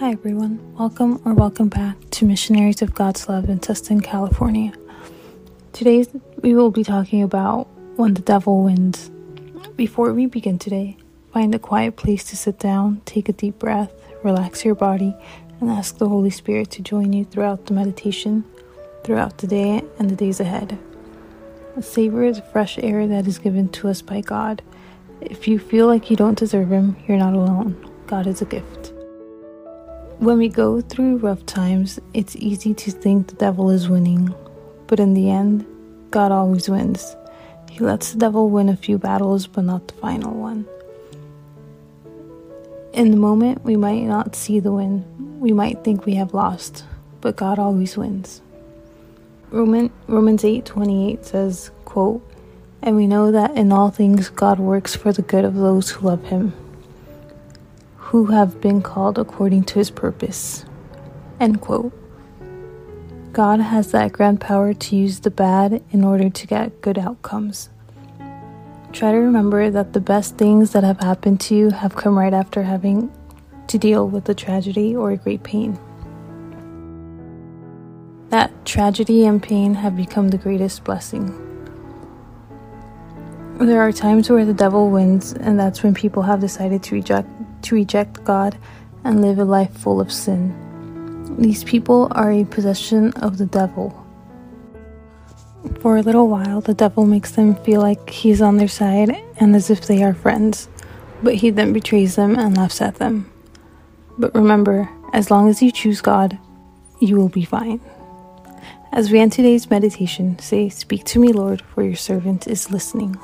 Hi, everyone. Welcome or welcome back to Missionaries of God's Love in Tustin, California. Today, we will be talking about when the devil wins. Before we begin today, find a quiet place to sit down, take a deep breath, relax your body, and ask the Holy Spirit to join you throughout the meditation, throughout the day, and the days ahead. Savor the fresh air that is given to us by God. If you feel like you don't deserve Him, you're not alone. God is a gift. When we go through rough times, it's easy to think the devil is winning, but in the end, God always wins. He lets the devil win a few battles, but not the final one. In the moment, we might not see the win. We might think we have lost, but God always wins. Roman, Romans 8:28 says, quote, "And we know that in all things God works for the good of those who love him, who have been called according to his purpose." End quote. God has that grand power to use the bad in order to get good outcomes. Try to remember that the best things that have happened to you have come right after having to deal with a tragedy or a great pain that tragedy and pain have become the greatest blessing. There are times where the devil wins, and that's when people have decided to reject to reject God and live a life full of sin. These people are a possession of the devil. For a little while, the devil makes them feel like he's on their side and as if they are friends, but he then betrays them and laughs at them. But remember, as long as you choose God, you will be fine. As we end today's meditation, say, Speak to me, Lord, for your servant is listening.